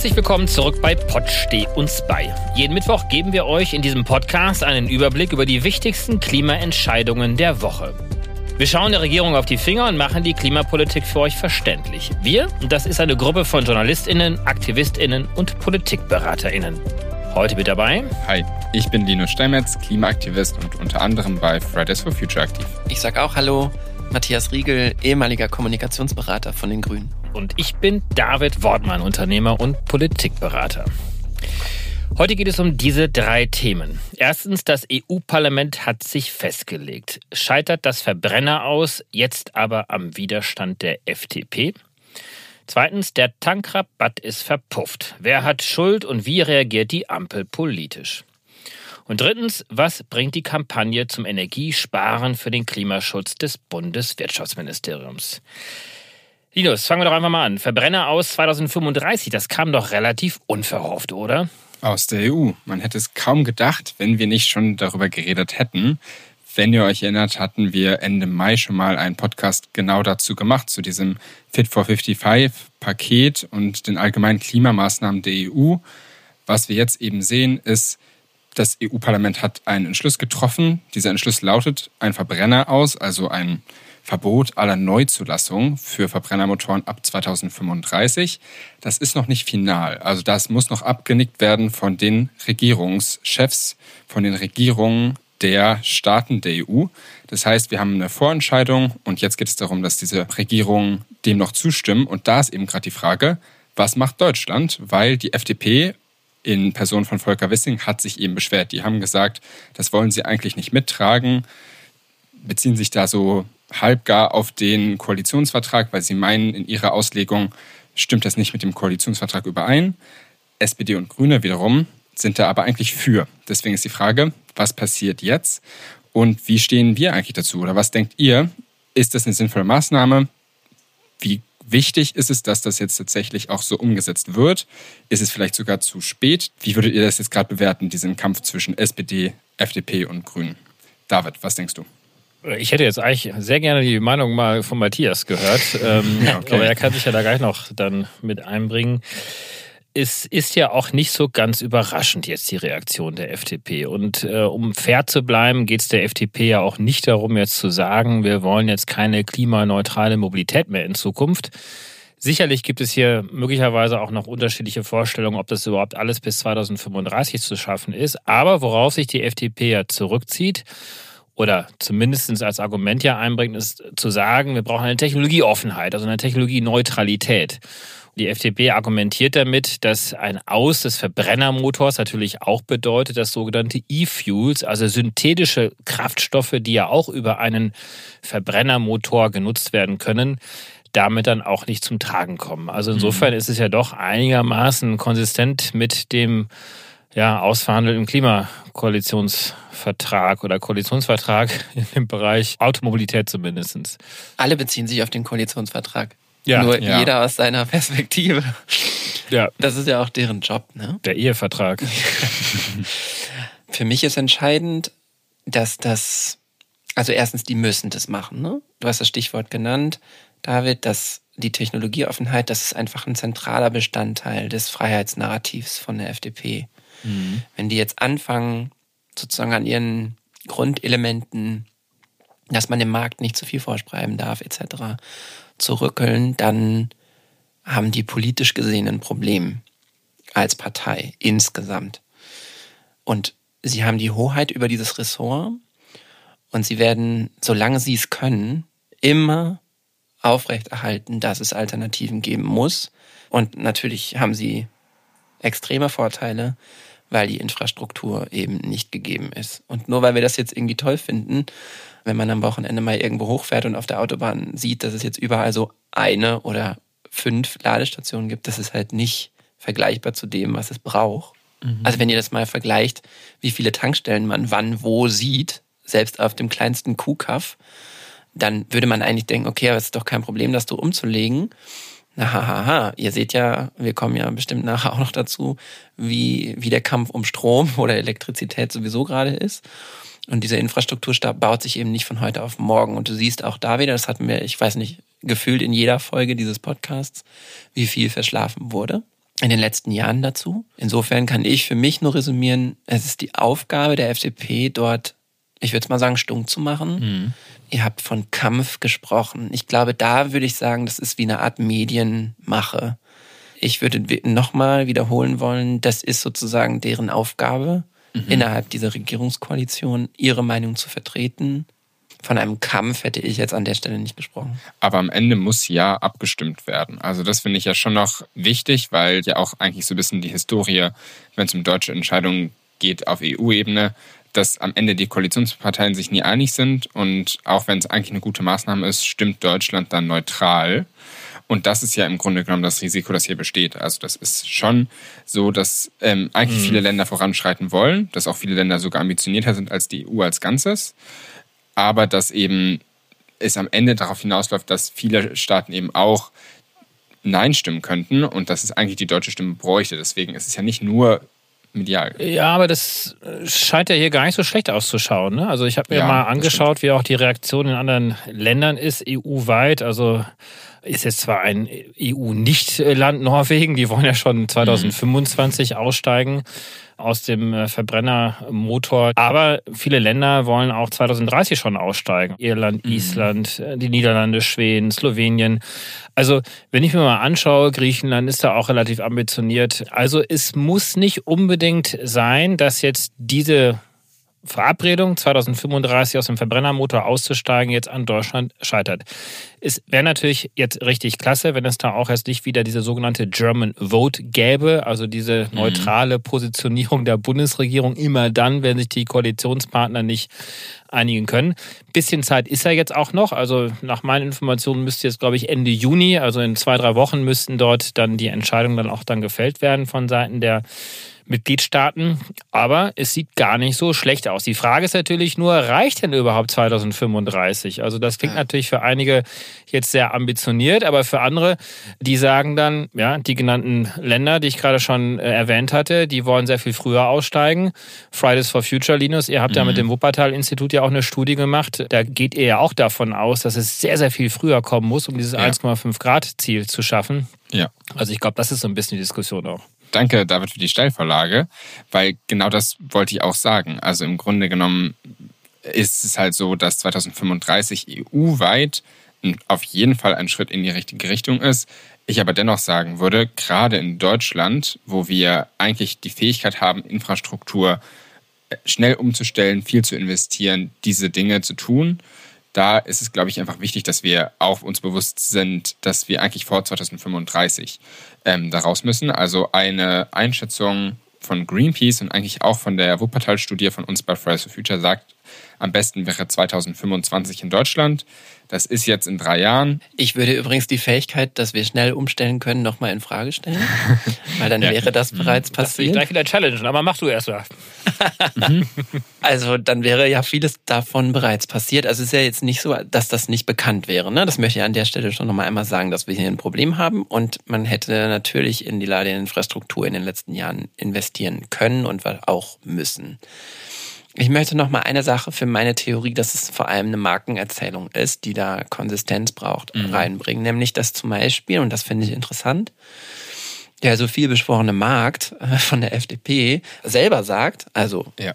Herzlich willkommen zurück bei Pott Steh uns bei. Jeden Mittwoch geben wir euch in diesem Podcast einen Überblick über die wichtigsten Klimaentscheidungen der Woche. Wir schauen der Regierung auf die Finger und machen die Klimapolitik für euch verständlich. Wir, das ist eine Gruppe von JournalistInnen, AktivistInnen und PolitikberaterInnen. Heute mit dabei. Hi, ich bin Linus Steinmetz, Klimaaktivist und unter anderem bei Fridays for Future aktiv. Ich sag auch Hallo, Matthias Riegel, ehemaliger Kommunikationsberater von den Grünen. Und ich bin David Wortmann, Unternehmer und Politikberater. Heute geht es um diese drei Themen. Erstens, das EU-Parlament hat sich festgelegt. Scheitert das Verbrenner aus, jetzt aber am Widerstand der FDP? Zweitens, der Tankrabatt ist verpufft. Wer hat Schuld und wie reagiert die Ampel politisch? Und drittens, was bringt die Kampagne zum Energiesparen für den Klimaschutz des Bundeswirtschaftsministeriums? Linus, fangen wir doch einfach mal an. Verbrenner aus 2035, das kam doch relativ unverhofft, oder? Aus der EU. Man hätte es kaum gedacht, wenn wir nicht schon darüber geredet hätten. Wenn ihr euch erinnert, hatten wir Ende Mai schon mal einen Podcast genau dazu gemacht, zu diesem Fit for 55 Paket und den allgemeinen Klimamaßnahmen der EU. Was wir jetzt eben sehen, ist, das EU-Parlament hat einen Entschluss getroffen. Dieser Entschluss lautet ein Verbrenner aus, also ein Verbot aller Neuzulassung für Verbrennermotoren ab 2035. Das ist noch nicht final. Also das muss noch abgenickt werden von den Regierungschefs, von den Regierungen der Staaten der EU. Das heißt, wir haben eine Vorentscheidung und jetzt geht es darum, dass diese Regierungen dem noch zustimmen. Und da ist eben gerade die Frage, was macht Deutschland? Weil die FDP in Person von Volker Wissing hat sich eben beschwert. Die haben gesagt, das wollen sie eigentlich nicht mittragen, beziehen sich da so halbgar auf den Koalitionsvertrag, weil sie meinen, in ihrer Auslegung stimmt das nicht mit dem Koalitionsvertrag überein. SPD und Grüne wiederum sind da aber eigentlich für. Deswegen ist die Frage, was passiert jetzt und wie stehen wir eigentlich dazu? Oder was denkt ihr? Ist das eine sinnvolle Maßnahme? Wie wichtig ist es, dass das jetzt tatsächlich auch so umgesetzt wird? Ist es vielleicht sogar zu spät? Wie würdet ihr das jetzt gerade bewerten, diesen Kampf zwischen SPD, FDP und Grünen? David, was denkst du? Ich hätte jetzt eigentlich sehr gerne die Meinung mal von Matthias gehört, ähm, okay. aber er kann sich ja da gleich noch dann mit einbringen. Es ist ja auch nicht so ganz überraschend jetzt die Reaktion der FDP. Und äh, um fair zu bleiben, geht es der FDP ja auch nicht darum, jetzt zu sagen, wir wollen jetzt keine klimaneutrale Mobilität mehr in Zukunft. Sicherlich gibt es hier möglicherweise auch noch unterschiedliche Vorstellungen, ob das überhaupt alles bis 2035 zu schaffen ist. Aber worauf sich die FDP ja zurückzieht, oder zumindest als Argument ja einbringt, ist zu sagen, wir brauchen eine Technologieoffenheit, also eine Technologieneutralität. Die FDP argumentiert damit, dass ein Aus des Verbrennermotors natürlich auch bedeutet, dass sogenannte E-Fuels, also synthetische Kraftstoffe, die ja auch über einen Verbrennermotor genutzt werden können, damit dann auch nicht zum Tragen kommen. Also insofern mhm. ist es ja doch einigermaßen konsistent mit dem ja, ausverhandelten Klimakoalitionsvertrag oder Koalitionsvertrag dem Bereich Automobilität zumindest. Alle beziehen sich auf den Koalitionsvertrag. Ja, Nur ja. jeder aus seiner Perspektive. Ja. Das ist ja auch deren Job, ne? Der Ehevertrag. Für mich ist entscheidend, dass das, also erstens, die müssen das machen, ne? Du hast das Stichwort genannt, David, dass die Technologieoffenheit, das ist einfach ein zentraler Bestandteil des Freiheitsnarrativs von der FDP. Mhm. Wenn die jetzt anfangen, sozusagen an ihren Grundelementen, dass man dem Markt nicht zu viel vorschreiben darf, etc., zu rückeln, dann haben die politisch gesehen ein Problem als Partei insgesamt. Und sie haben die Hoheit über dieses Ressort und sie werden, solange sie es können, immer aufrechterhalten, dass es Alternativen geben muss. Und natürlich haben sie extreme Vorteile, weil die Infrastruktur eben nicht gegeben ist. Und nur weil wir das jetzt irgendwie toll finden, wenn man am Wochenende mal irgendwo hochfährt und auf der Autobahn sieht, dass es jetzt überall so eine oder fünf Ladestationen gibt, das ist halt nicht vergleichbar zu dem, was es braucht. Mhm. Also wenn ihr das mal vergleicht, wie viele Tankstellen man wann wo sieht, selbst auf dem kleinsten Kuhkaff, dann würde man eigentlich denken, okay, aber es ist doch kein Problem, das so umzulegen. Na, hahaha, ihr seht ja, wir kommen ja bestimmt nachher auch noch dazu, wie, wie der Kampf um Strom oder Elektrizität sowieso gerade ist. Und diese Infrastruktur baut sich eben nicht von heute auf morgen. Und du siehst auch da wieder, das hatten wir, ich weiß nicht, gefühlt in jeder Folge dieses Podcasts, wie viel verschlafen wurde. in den letzten Jahren dazu. Insofern kann ich für mich nur resümieren, es ist die Aufgabe der FDP, dort, ich würde es mal sagen, stumm zu machen. Mhm. Ihr habt von Kampf gesprochen. Ich glaube, da würde ich sagen, das ist wie eine Art Medienmache. Ich würde nochmal wiederholen wollen, das ist sozusagen deren Aufgabe, mhm. innerhalb dieser Regierungskoalition ihre Meinung zu vertreten. Von einem Kampf hätte ich jetzt an der Stelle nicht gesprochen. Aber am Ende muss ja abgestimmt werden. Also das finde ich ja schon noch wichtig, weil ja auch eigentlich so ein bisschen die Historie, wenn es um deutsche Entscheidungen geht auf EU-Ebene, dass am Ende die Koalitionsparteien sich nie einig sind und auch wenn es eigentlich eine gute Maßnahme ist, stimmt Deutschland dann neutral. Und das ist ja im Grunde genommen das Risiko, das hier besteht. Also das ist schon so, dass ähm, eigentlich mhm. viele Länder voranschreiten wollen, dass auch viele Länder sogar ambitionierter sind als die EU als Ganzes, aber dass eben es am Ende darauf hinausläuft, dass viele Staaten eben auch Nein stimmen könnten und dass es eigentlich die deutsche Stimme bräuchte. Deswegen ist es ja nicht nur medial. Ja, aber das scheint ja hier gar nicht so schlecht auszuschauen. Ne? Also ich habe mir ja, mal angeschaut, wie auch die Reaktion in anderen Ländern ist, EU-weit. Also ist jetzt zwar ein EU-Nicht-Land Norwegen, die wollen ja schon 2025 mhm. aussteigen aus dem äh, Verbrennermotor. Aber viele Länder wollen auch 2030 schon aussteigen. Irland, mhm. Island, äh, die Niederlande, Schweden, Slowenien. Also, wenn ich mir mal anschaue, Griechenland ist da auch relativ ambitioniert. Also, es muss nicht unbedingt sein, dass jetzt diese Verabredung, 2035 aus dem Verbrennermotor auszusteigen, jetzt an Deutschland scheitert. Es wäre natürlich jetzt richtig klasse, wenn es da auch erst nicht wieder diese sogenannte German Vote gäbe, also diese mhm. neutrale Positionierung der Bundesregierung immer dann, wenn sich die Koalitionspartner nicht einigen können. Bisschen Zeit ist ja jetzt auch noch. Also nach meinen Informationen müsste jetzt, glaube ich, Ende Juni, also in zwei, drei Wochen müssten dort dann die Entscheidungen dann auch dann gefällt werden von Seiten der Mitgliedstaaten. Aber es sieht gar nicht so schlecht aus. Die Frage ist natürlich nur, reicht denn überhaupt 2035? Also das klingt ja. natürlich für einige jetzt sehr ambitioniert, aber für andere, die sagen dann, ja, die genannten Länder, die ich gerade schon äh, erwähnt hatte, die wollen sehr viel früher aussteigen. Fridays for Future, Linus, ihr habt mhm. ja mit mhm. dem Wuppertal-Institut ja auch eine Studie gemacht. Da geht ihr ja auch davon aus, dass es sehr, sehr viel früher kommen muss, um dieses ja. 1,5 Grad Ziel zu schaffen. Ja. Also ich glaube, das ist so ein bisschen die Diskussion auch. Danke, David, für die Steilvorlage, weil genau das wollte ich auch sagen. Also im Grunde genommen ist es halt so, dass 2035 EU-weit auf jeden Fall ein Schritt in die richtige Richtung ist. Ich aber dennoch sagen würde, gerade in Deutschland, wo wir eigentlich die Fähigkeit haben, Infrastruktur äh, schnell umzustellen, viel zu investieren, diese Dinge zu tun, da ist es, glaube ich, einfach wichtig, dass wir auch uns bewusst sind, dass wir eigentlich vor 2035 ähm, daraus müssen. Also eine Einschätzung von Greenpeace und eigentlich auch von der Wuppertal-Studie von uns bei Fridays for Future sagt, am besten wäre 2025 in Deutschland. Das ist jetzt in drei Jahren. Ich würde übrigens die Fähigkeit, dass wir schnell umstellen können, nochmal in Frage stellen. Weil dann ja. wäre das bereits passiert. Das will ich gleich wieder challengen, aber mach du erst mal. Also dann wäre ja vieles davon bereits passiert. Also es ist ja jetzt nicht so, dass das nicht bekannt wäre. Ne? Das möchte ich an der Stelle schon nochmal einmal sagen, dass wir hier ein Problem haben und man hätte natürlich in die Ladeinfrastruktur in den letzten Jahren investieren können und auch müssen. Ich möchte noch mal eine Sache für meine Theorie, dass es vor allem eine Markenerzählung ist, die da Konsistenz braucht, mhm. reinbringen. Nämlich, dass zum Beispiel, und das finde ich interessant, der so viel beschworene Markt äh, von der FDP selber sagt, also ja.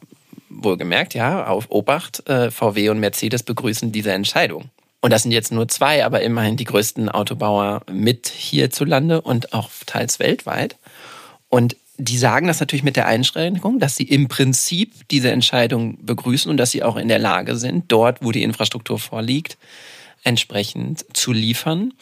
wohlgemerkt, ja, auf Obacht, äh, VW und Mercedes begrüßen diese Entscheidung. Und das sind jetzt nur zwei, aber immerhin die größten Autobauer mit hierzulande und auch teils weltweit. Und die sagen das natürlich mit der Einschränkung, dass sie im Prinzip diese Entscheidung begrüßen und dass sie auch in der Lage sind, dort, wo die Infrastruktur vorliegt, entsprechend zu liefern.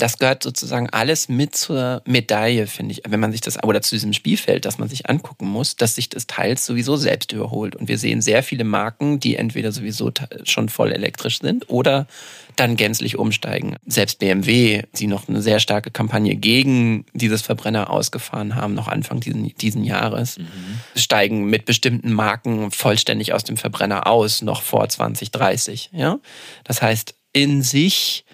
Das gehört sozusagen alles mit zur Medaille, finde ich, wenn man sich das, oder zu diesem Spielfeld, das man sich angucken muss, dass sich das teils sowieso selbst überholt. Und wir sehen sehr viele Marken, die entweder sowieso schon voll elektrisch sind oder dann gänzlich umsteigen. Selbst BMW, die noch eine sehr starke Kampagne gegen dieses Verbrenner ausgefahren haben, noch Anfang diesen, diesen Jahres, mhm. steigen mit bestimmten Marken vollständig aus dem Verbrenner aus, noch vor 2030. Ja? Das heißt, in sich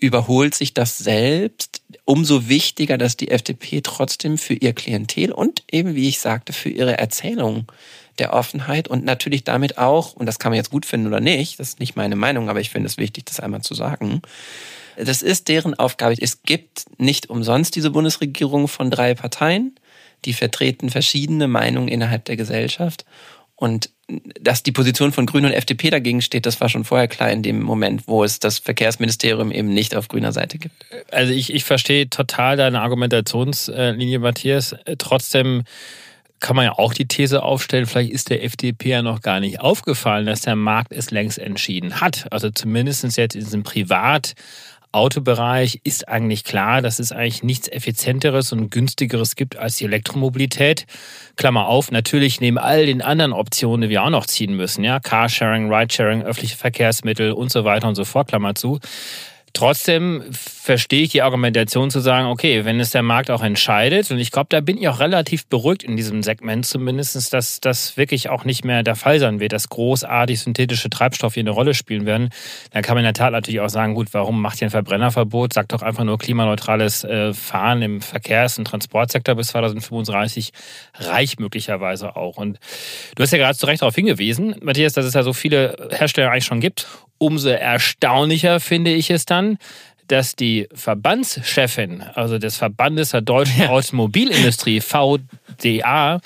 überholt sich das selbst. Umso wichtiger, dass die FDP trotzdem für ihr Klientel und eben, wie ich sagte, für ihre Erzählung der Offenheit und natürlich damit auch, und das kann man jetzt gut finden oder nicht, das ist nicht meine Meinung, aber ich finde es wichtig, das einmal zu sagen, Das ist deren Aufgabe. Es gibt nicht umsonst diese Bundesregierung von drei Parteien, die vertreten verschiedene Meinungen innerhalb der Gesellschaft. Und dass die Position von Grünen und FDP dagegen steht, das war schon vorher klar in dem Moment, wo es das Verkehrsministerium eben nicht auf grüner Seite gibt. Also ich, ich verstehe total deine Argumentationslinie, Matthias. Trotzdem kann man ja auch die These aufstellen, vielleicht ist der FDP ja noch gar nicht aufgefallen, dass der Markt es längst entschieden hat. Also zumindest jetzt in diesem Privat- Autobereich ist eigentlich klar, dass es eigentlich nichts effizienteres und günstigeres gibt als die Elektromobilität. Klammer auf, natürlich neben all den anderen Optionen, die wir auch noch ziehen müssen, ja, Carsharing, Ridesharing, öffentliche Verkehrsmittel und so weiter und so fort, Klammer zu. Trotzdem verstehe ich die Argumentation zu sagen, okay, wenn es der Markt auch entscheidet, und ich glaube, da bin ich auch relativ beruhigt in diesem Segment zumindest, dass das wirklich auch nicht mehr der Fall sein wird, dass großartig synthetische Treibstoffe hier eine Rolle spielen werden, dann kann man in der Tat natürlich auch sagen, gut, warum macht ihr ein Verbrennerverbot? Sagt doch einfach nur klimaneutrales äh, Fahren im Verkehrs- und Transportsektor bis 2035 reicht möglicherweise auch. Und du hast ja gerade zu Recht darauf hingewiesen, Matthias, dass es ja so viele Hersteller eigentlich schon gibt. Umso erstaunlicher finde ich es dann, dass die Verbandschefin, also des Verbandes der deutschen ja. Automobilindustrie, VDA,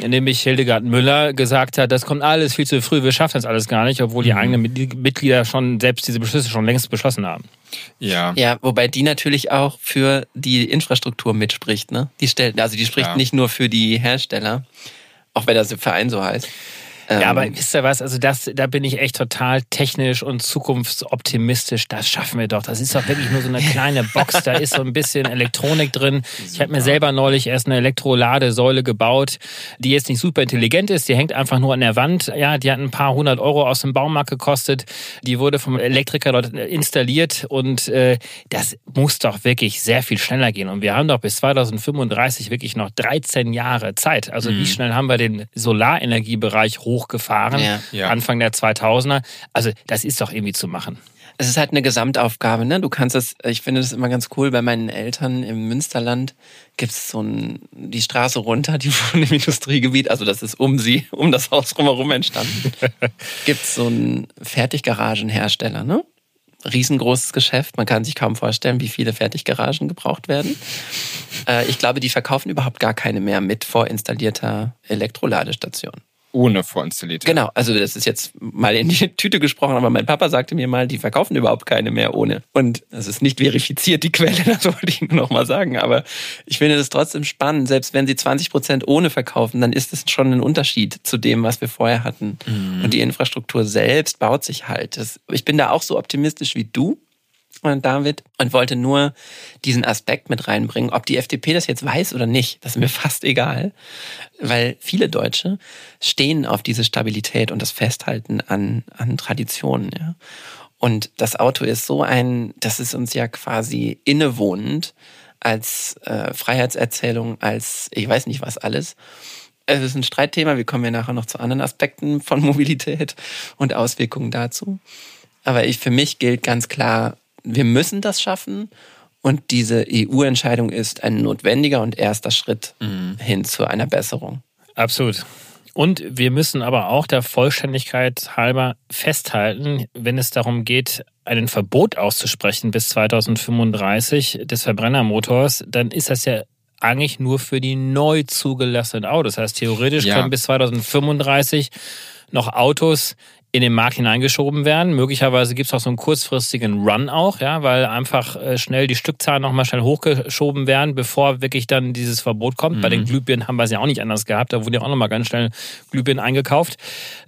nämlich Hildegard Müller, gesagt hat, das kommt alles viel zu früh, wir schaffen das alles gar nicht, obwohl die mhm. eigenen Mitglieder schon selbst diese Beschlüsse schon längst beschlossen haben. Ja. Ja, wobei die natürlich auch für die Infrastruktur mitspricht, ne? Die stellt, also die spricht ja. nicht nur für die Hersteller, auch wenn das im Verein so heißt. Ja, aber ähm, wisst ihr was? Also das, da bin ich echt total technisch und zukunftsoptimistisch. Das schaffen wir doch. Das ist doch wirklich nur so eine kleine Box. Da ist so ein bisschen Elektronik drin. Ich habe mir selber neulich erst eine Elektroladesäule gebaut, die jetzt nicht super intelligent ist. Die hängt einfach nur an der Wand. Ja, die hat ein paar hundert Euro aus dem Baumarkt gekostet. Die wurde vom Elektriker dort installiert und äh, das muss doch wirklich sehr viel schneller gehen. Und wir haben doch bis 2035 wirklich noch 13 Jahre Zeit. Also mhm. wie schnell haben wir den Solarenergiebereich hoch hochgefahren, ja. Ja. Anfang der 2000er. Also das ist doch irgendwie zu machen. Es ist halt eine Gesamtaufgabe, ne? Du kannst das, ich finde das immer ganz cool, bei meinen Eltern im Münsterland gibt es so ein, die Straße runter, die wohnen im Industriegebiet, also das ist um sie, um das Haus drumherum entstanden, gibt es so einen Fertiggaragenhersteller, ne? Riesengroßes Geschäft, man kann sich kaum vorstellen, wie viele Fertiggaragen gebraucht werden. Äh, ich glaube, die verkaufen überhaupt gar keine mehr mit vorinstallierter Elektroladestation ohne vorinstallierte. Genau, also das ist jetzt mal in die Tüte gesprochen, aber mein Papa sagte mir mal, die verkaufen überhaupt keine mehr ohne. Und das ist nicht verifiziert, die Quelle, das wollte ich nur noch mal sagen. Aber ich finde das trotzdem spannend. Selbst wenn sie 20 Prozent ohne verkaufen, dann ist es schon ein Unterschied zu dem, was wir vorher hatten. Mhm. Und die Infrastruktur selbst baut sich halt. Das, ich bin da auch so optimistisch wie du. David und wollte nur diesen Aspekt mit reinbringen. Ob die FDP das jetzt weiß oder nicht, das ist mir fast egal, weil viele Deutsche stehen auf diese Stabilität und das Festhalten an, an Traditionen. Ja. Und das Auto ist so ein, das ist uns ja quasi innewohnend als äh, Freiheitserzählung, als ich weiß nicht was alles. Es ist ein Streitthema, wir kommen ja nachher noch zu anderen Aspekten von Mobilität und Auswirkungen dazu. Aber ich, für mich gilt ganz klar, wir müssen das schaffen. Und diese EU-Entscheidung ist ein notwendiger und erster Schritt mhm. hin zu einer Besserung. Absolut. Und wir müssen aber auch der Vollständigkeit halber festhalten, wenn es darum geht, ein Verbot auszusprechen bis 2035 des Verbrennermotors, dann ist das ja eigentlich nur für die neu zugelassenen Autos. Das heißt, theoretisch ja. können bis 2035 noch Autos in den Markt hineingeschoben werden. Möglicherweise gibt es auch so einen kurzfristigen Run auch, ja, weil einfach äh, schnell die Stückzahlen nochmal schnell hochgeschoben werden, bevor wirklich dann dieses Verbot kommt. Mhm. Bei den mhm. Glühbirnen haben wir es ja auch nicht anders gehabt. Da wurden ja auch nochmal ganz schnell Glühbirnen eingekauft.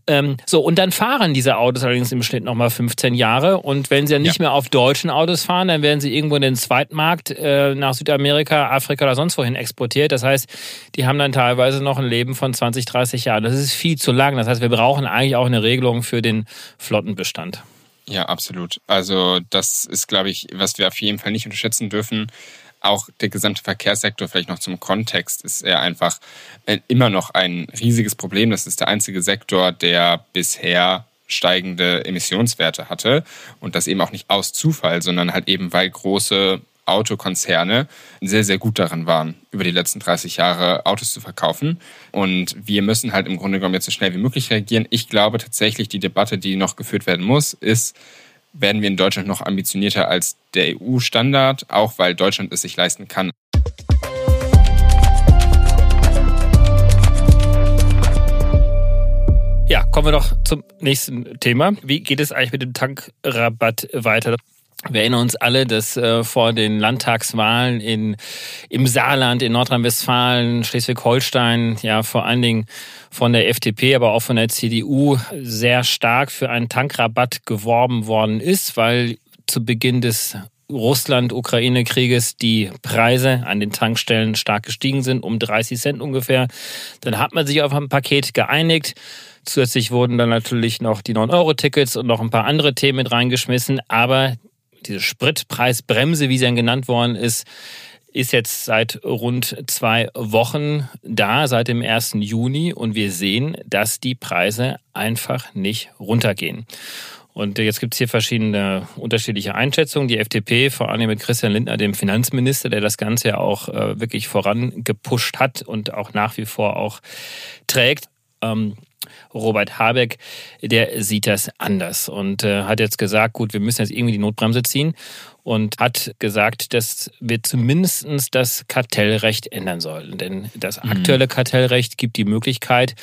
Ähm, so, und dann fahren diese Autos allerdings im Schnitt nochmal 15 Jahre. Und wenn sie dann nicht ja. mehr auf deutschen Autos fahren, dann werden sie irgendwo in den Zweitmarkt äh, nach Südamerika, Afrika oder sonst wohin exportiert. Das heißt, die haben dann teilweise noch ein Leben von 20, 30 Jahren. Das ist viel zu lang. Das heißt, wir brauchen eigentlich auch eine Regelung für den Flottenbestand. Ja, absolut. Also das ist, glaube ich, was wir auf jeden Fall nicht unterschätzen dürfen. Auch der gesamte Verkehrssektor, vielleicht noch zum Kontext, ist er einfach äh, immer noch ein riesiges Problem. Das ist der einzige Sektor, der bisher steigende Emissionswerte hatte und das eben auch nicht aus Zufall, sondern halt eben, weil große Autokonzerne sehr, sehr gut daran waren, über die letzten 30 Jahre Autos zu verkaufen. Und wir müssen halt im Grunde genommen jetzt so schnell wie möglich reagieren. Ich glaube tatsächlich, die Debatte, die noch geführt werden muss, ist, werden wir in Deutschland noch ambitionierter als der EU-Standard, auch weil Deutschland es sich leisten kann. Ja, kommen wir doch zum nächsten Thema. Wie geht es eigentlich mit dem Tankrabatt weiter? Wir erinnern uns alle, dass äh, vor den Landtagswahlen in, im Saarland, in Nordrhein-Westfalen, Schleswig-Holstein, ja vor allen Dingen von der FDP, aber auch von der CDU sehr stark für einen Tankrabatt geworben worden ist, weil zu Beginn des Russland-Ukraine-Krieges die Preise an den Tankstellen stark gestiegen sind, um 30 Cent ungefähr. Dann hat man sich auf ein Paket geeinigt. Zusätzlich wurden dann natürlich noch die 9-Euro-Tickets und noch ein paar andere Themen mit reingeschmissen. Aber diese Spritpreisbremse, wie sie dann genannt worden ist, ist jetzt seit rund zwei Wochen da, seit dem 1. Juni. Und wir sehen, dass die Preise einfach nicht runtergehen. Und jetzt gibt es hier verschiedene unterschiedliche Einschätzungen. Die FDP, vor allem mit Christian Lindner, dem Finanzminister, der das Ganze ja auch äh, wirklich vorangepusht hat und auch nach wie vor auch trägt. Ähm, Robert Habeck, der sieht das anders und äh, hat jetzt gesagt, gut, wir müssen jetzt irgendwie die Notbremse ziehen und hat gesagt, dass wir zumindest das Kartellrecht ändern sollen. Denn das mhm. aktuelle Kartellrecht gibt die Möglichkeit,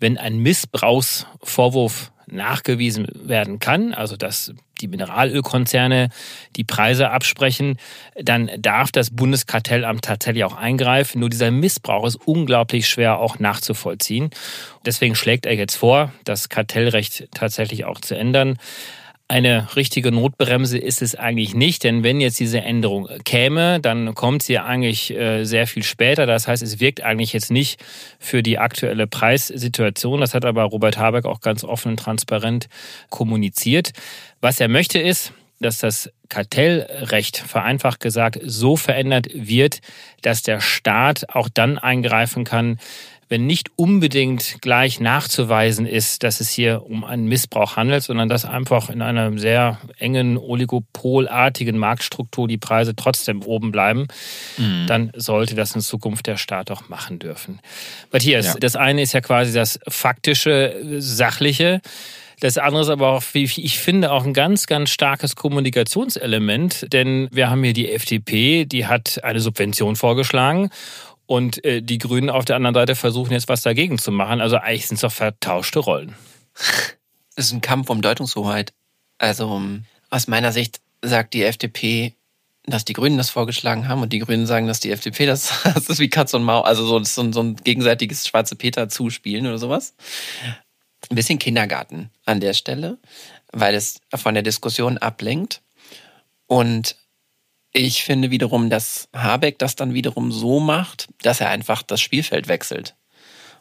wenn ein Missbrauchsvorwurf nachgewiesen werden kann, also dass die Mineralölkonzerne die Preise absprechen, dann darf das Bundeskartellamt tatsächlich auch eingreifen. Nur dieser Missbrauch ist unglaublich schwer auch nachzuvollziehen. Deswegen schlägt er jetzt vor, das Kartellrecht tatsächlich auch zu ändern. Eine richtige Notbremse ist es eigentlich nicht, denn wenn jetzt diese Änderung käme, dann kommt sie eigentlich äh, sehr viel später. Das heißt, es wirkt eigentlich jetzt nicht für die aktuelle Preissituation. Das hat aber Robert Habeck auch ganz offen und transparent kommuniziert. Was er möchte ist, dass das Kartellrecht, vereinfacht gesagt, so verändert wird, dass der Staat auch dann eingreifen kann, wenn nicht unbedingt gleich nachzuweisen ist, dass es hier um einen Missbrauch handelt, sondern dass einfach in einer sehr engen oligopolartigen Marktstruktur die Preise trotzdem oben bleiben, mhm. dann sollte das in Zukunft der Staat auch machen dürfen. Matthias, ja. das eine ist ja quasi das faktische, sachliche. Das andere ist aber auch, wie ich finde, auch ein ganz, ganz starkes Kommunikationselement, denn wir haben hier die FDP, die hat eine Subvention vorgeschlagen und äh, die Grünen auf der anderen Seite versuchen jetzt was dagegen zu machen. Also eigentlich sind es doch vertauschte Rollen. Es ist ein Kampf um Deutungshoheit. Also aus meiner Sicht sagt die FDP, dass die Grünen das vorgeschlagen haben und die Grünen sagen, dass die FDP das, das ist wie Katz und Maus, also so, so, so ein gegenseitiges schwarze Peter zuspielen oder sowas. Ein bisschen Kindergarten an der Stelle, weil es von der Diskussion ablenkt. Und ich finde wiederum, dass Habeck das dann wiederum so macht, dass er einfach das Spielfeld wechselt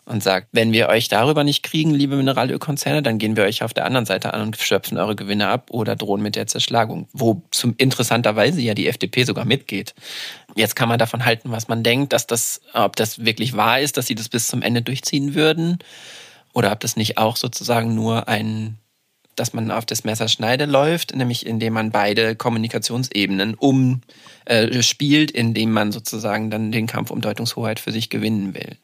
und sagt, wenn wir euch darüber nicht kriegen, liebe Mineralölkonzerne, dann gehen wir euch auf der anderen Seite an und schöpfen eure Gewinne ab oder drohen mit der Zerschlagung. Wo zum interessanterweise ja die FDP sogar mitgeht. Jetzt kann man davon halten, was man denkt, dass das, ob das wirklich wahr ist, dass sie das bis zum Ende durchziehen würden oder ob das nicht auch sozusagen nur ein dass man auf das Messerschneide läuft, nämlich indem man beide Kommunikationsebenen umspielt, äh, indem man sozusagen dann den Kampf um Deutungshoheit für sich gewinnen will.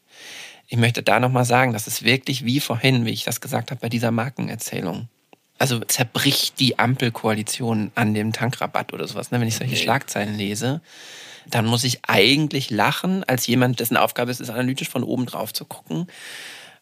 Ich möchte da nochmal sagen, das ist wirklich wie vorhin, wie ich das gesagt habe, bei dieser Markenerzählung. Also zerbricht die Ampelkoalition an dem Tankrabatt oder sowas. Ne? Wenn ich solche okay. Schlagzeilen lese, dann muss ich eigentlich lachen, als jemand, dessen Aufgabe es ist, analytisch von oben drauf zu gucken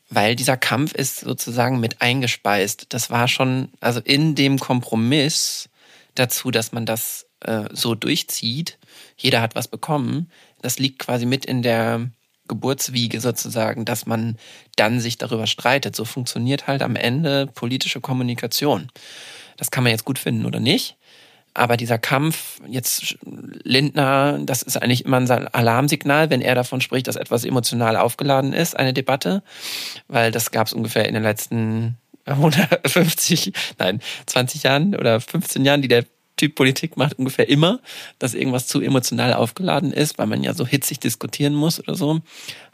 weil dieser Kampf ist sozusagen mit eingespeist. Das war schon, also in dem Kompromiss dazu, dass man das äh, so durchzieht, jeder hat was bekommen, das liegt quasi mit in der Geburtswiege sozusagen, dass man dann sich darüber streitet. So funktioniert halt am Ende politische Kommunikation. Das kann man jetzt gut finden oder nicht. Aber dieser Kampf, jetzt Lindner, das ist eigentlich immer ein Alarmsignal, wenn er davon spricht, dass etwas emotional aufgeladen ist, eine Debatte. Weil das gab es ungefähr in den letzten 150, nein, 20 Jahren oder 15 Jahren, die der Typ Politik macht, ungefähr immer, dass irgendwas zu emotional aufgeladen ist, weil man ja so hitzig diskutieren muss oder so.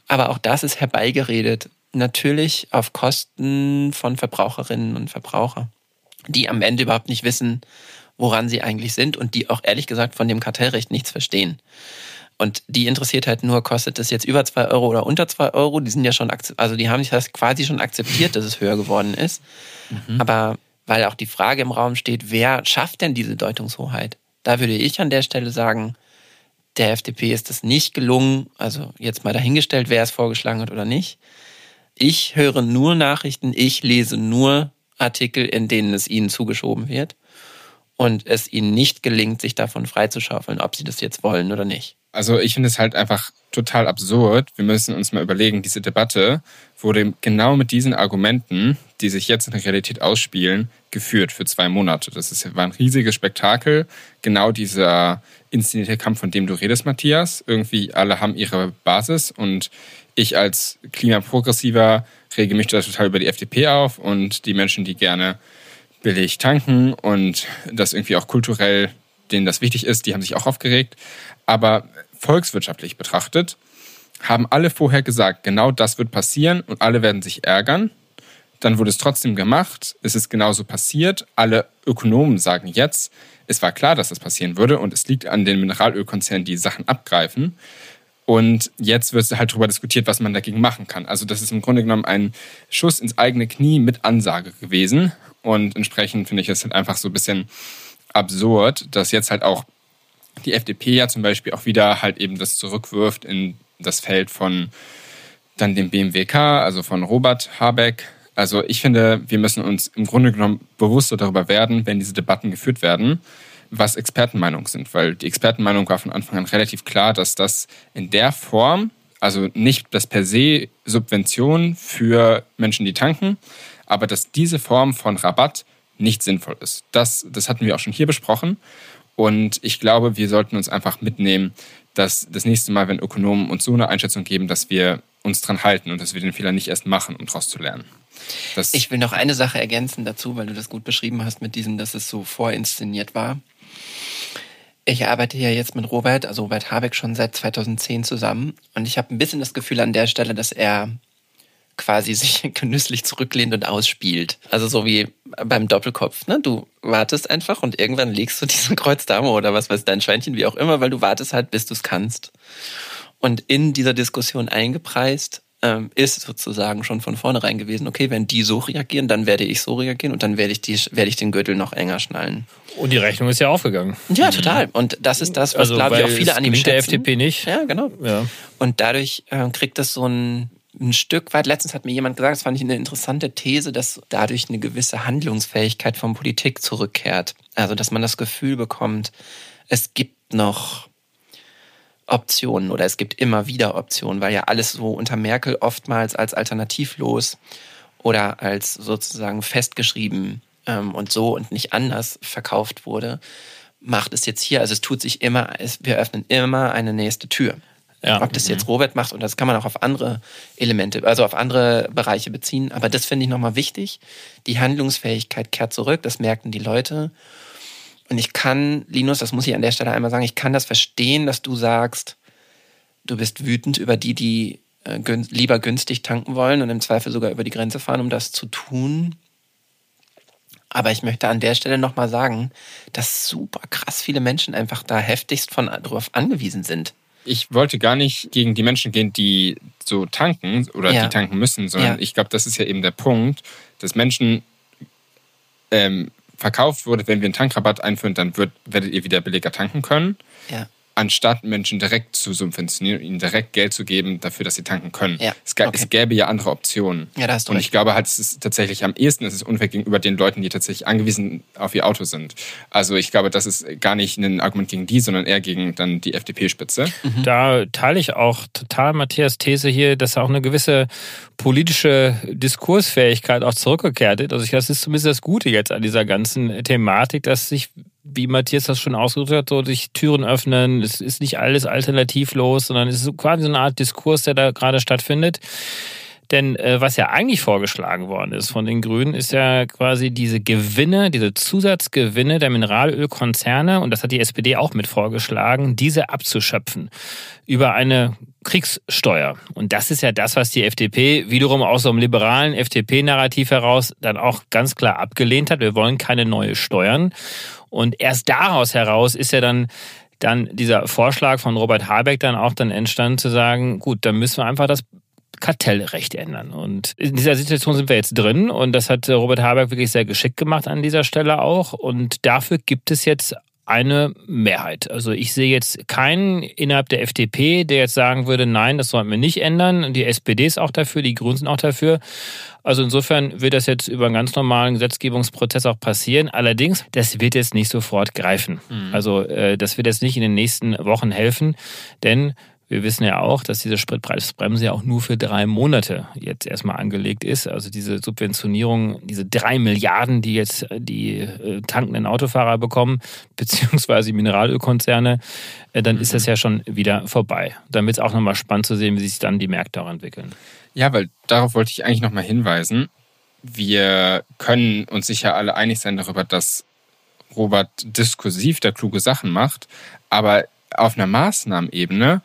Aber auch das ist herbeigeredet. Natürlich auf Kosten von Verbraucherinnen und Verbrauchern, die am Ende überhaupt nicht wissen, woran sie eigentlich sind und die auch ehrlich gesagt von dem Kartellrecht nichts verstehen. Und die interessiert halt nur, kostet es jetzt über zwei Euro oder unter zwei Euro? Die sind ja schon, also die haben sich das quasi schon akzeptiert, dass es höher geworden ist. Mhm. Aber weil auch die Frage im Raum steht, wer schafft denn diese Deutungshoheit? Da würde ich an der Stelle sagen, der FDP ist es nicht gelungen, also jetzt mal dahingestellt, wer es vorgeschlagen hat oder nicht. Ich höre nur Nachrichten, ich lese nur Artikel, in denen es ihnen zugeschoben wird und es ihnen nicht gelingt, sich davon freizuschaufeln, ob sie das jetzt wollen oder nicht. Also ich finde es halt einfach total absurd. Wir müssen uns mal überlegen, diese Debatte wurde genau mit diesen Argumenten, die sich jetzt in der Realität ausspielen, geführt für zwei Monate. Das ist, war ein riesiges Spektakel. Genau dieser inszenierte Kampf, von dem du redest, Matthias. Irgendwie alle haben ihre Basis und ich als Klimaprogressiver rege mich da total über die FDP auf und die Menschen, die gerne billig tanken und das irgendwie auch kulturell, denen das wichtig ist, die haben sich auch aufgeregt. Aber volkswirtschaftlich betrachtet haben alle vorher gesagt, genau das wird passieren und alle werden sich ärgern. Dann wurde es trotzdem gemacht, es ist genauso passiert. Alle Ökonomen sagen jetzt, es war klar, dass das passieren würde und es liegt an den Mineralölkonzernen, die Sachen abgreifen. Und jetzt wird halt darüber diskutiert, was man dagegen machen kann. Also das ist im Grunde genommen ein Schuss ins eigene Knie mit Ansage gewesen. Und entsprechend finde ich es halt einfach so ein bisschen absurd, dass jetzt halt auch die FDP ja zum Beispiel auch wieder halt eben das zurückwirft in das Feld von dann dem BMWK, also von Robert Habeck. Also ich finde, wir müssen uns im Grunde genommen bewusster darüber werden, wenn diese Debatten geführt werden, was Expertenmeinungen sind, weil die Expertenmeinung war von Anfang an relativ klar, dass das in der Form, also nicht das per se Subvention für Menschen, die tanken, aber dass diese Form von Rabatt nicht sinnvoll ist. Das, das hatten wir auch schon hier besprochen. Und ich glaube, wir sollten uns einfach mitnehmen, dass das nächste Mal, wenn Ökonomen uns so eine Einschätzung geben, dass wir uns dran halten und dass wir den Fehler nicht erst machen, um daraus zu lernen. Das ich will noch eine Sache ergänzen dazu, weil du das gut beschrieben hast mit diesem, dass es so vorinszeniert war. Ich arbeite ja jetzt mit Robert, also Robert Habeck, schon seit 2010 zusammen. Und ich habe ein bisschen das Gefühl an der Stelle, dass er quasi sich genüsslich zurücklehnt und ausspielt. Also so wie beim Doppelkopf. Ne? Du wartest einfach und irgendwann legst du diesen Kreuzdame oder was weiß dein Schweinchen, wie auch immer, weil du wartest halt, bis du es kannst. Und in dieser Diskussion eingepreist ähm, ist sozusagen schon von vornherein gewesen, okay, wenn die so reagieren, dann werde ich so reagieren und dann werde ich, die, werde ich den Gürtel noch enger schnallen. Und die Rechnung ist ja aufgegangen. Ja, total. Und das ist das, was, also, glaube ich, auch viele an ihm schätzen. der FDP nicht. Ja, genau. Ja. Und dadurch äh, kriegt das so ein ein Stück weit, letztens hat mir jemand gesagt, das fand ich eine interessante These, dass dadurch eine gewisse Handlungsfähigkeit von Politik zurückkehrt. Also, dass man das Gefühl bekommt, es gibt noch Optionen oder es gibt immer wieder Optionen, weil ja alles so unter Merkel oftmals als alternativlos oder als sozusagen festgeschrieben ähm, und so und nicht anders verkauft wurde, macht es jetzt hier. Also es tut sich immer, es, wir öffnen immer eine nächste Tür. Ja. Ob das jetzt Robert macht und das kann man auch auf andere Elemente, also auf andere Bereiche beziehen. Aber das finde ich nochmal wichtig. Die Handlungsfähigkeit kehrt zurück, das merken die Leute. Und ich kann, Linus, das muss ich an der Stelle einmal sagen, ich kann das verstehen, dass du sagst, du bist wütend über die, die äh, gün lieber günstig tanken wollen und im Zweifel sogar über die Grenze fahren, um das zu tun. Aber ich möchte an der Stelle nochmal sagen, dass super krass viele Menschen einfach da heftigst von darauf angewiesen sind ich wollte gar nicht gegen die Menschen gehen, die so tanken oder ja. die tanken müssen, sondern ja. ich glaube, das ist ja eben der Punkt, dass Menschen ähm, verkauft wurde, wenn wir einen Tankrabatt einführen, dann wird, werdet ihr wieder billiger tanken können. Ja anstatt Menschen direkt zu subventionieren, ihnen direkt Geld zu geben dafür, dass sie tanken können. Ja. Es, okay. es, gäbe ja andere Optionen. Ja, da hast du Und recht. ich glaube halt, es ist tatsächlich am ehesten, es ist unfair gegenüber den Leuten, die tatsächlich angewiesen auf ihr Auto sind. Also ich glaube, das ist gar nicht ein Argument gegen die, sondern eher gegen dann die FDP-Spitze. Mhm. Da teile ich auch total Matthias These hier, dass auch eine gewisse politische Diskursfähigkeit auch zurückgekehrt ist. Also ich, das ist zumindest das Gute jetzt an dieser ganzen Thematik, dass sich wie Matthias das schon ausgedrückt hat, so sich Türen öffnen. Es ist nicht alles alternativlos, sondern es ist quasi so eine Art Diskurs, der da gerade stattfindet. Denn äh, was ja eigentlich vorgeschlagen worden ist von den Grünen, ist ja quasi diese Gewinne, diese Zusatzgewinne der Mineralölkonzerne, und das hat die SPD auch mit vorgeschlagen, diese abzuschöpfen über eine Kriegssteuer. Und das ist ja das, was die FDP wiederum aus so einem liberalen FDP-Narrativ heraus dann auch ganz klar abgelehnt hat. Wir wollen keine neue Steuern. Und erst daraus heraus ist ja dann dann dieser Vorschlag von Robert Habeck dann auch dann entstanden zu sagen, gut, dann müssen wir einfach das Kartellrecht ändern. Und in dieser Situation sind wir jetzt drin und das hat Robert Habeck wirklich sehr geschickt gemacht an dieser Stelle auch. Und dafür gibt es jetzt eine Mehrheit. Also ich sehe jetzt keinen innerhalb der FDP, der jetzt sagen würde, nein, das sollten wir nicht ändern. Die SPD ist auch dafür, die Grünen sind auch dafür. Also insofern wird das jetzt über einen ganz normalen Gesetzgebungsprozess auch passieren. Allerdings, das wird jetzt nicht sofort greifen. Mhm. Also äh, das wird jetzt nicht in den nächsten Wochen helfen, denn wir wissen ja auch, dass diese Spritpreisbremse ja auch nur für drei Monate jetzt erstmal angelegt ist. Also diese Subventionierung, diese drei Milliarden, die jetzt die äh, tankenden Autofahrer bekommen, beziehungsweise die Mineralölkonzerne, äh, dann ist das ja schon wieder vorbei. Dann wird es auch nochmal spannend zu sehen, wie sich dann die Märkte auch entwickeln. Ja, weil darauf wollte ich eigentlich nochmal hinweisen. Wir können uns sicher alle einig sein darüber, dass Robert diskursiv da kluge Sachen macht, aber auf einer Maßnahmenebene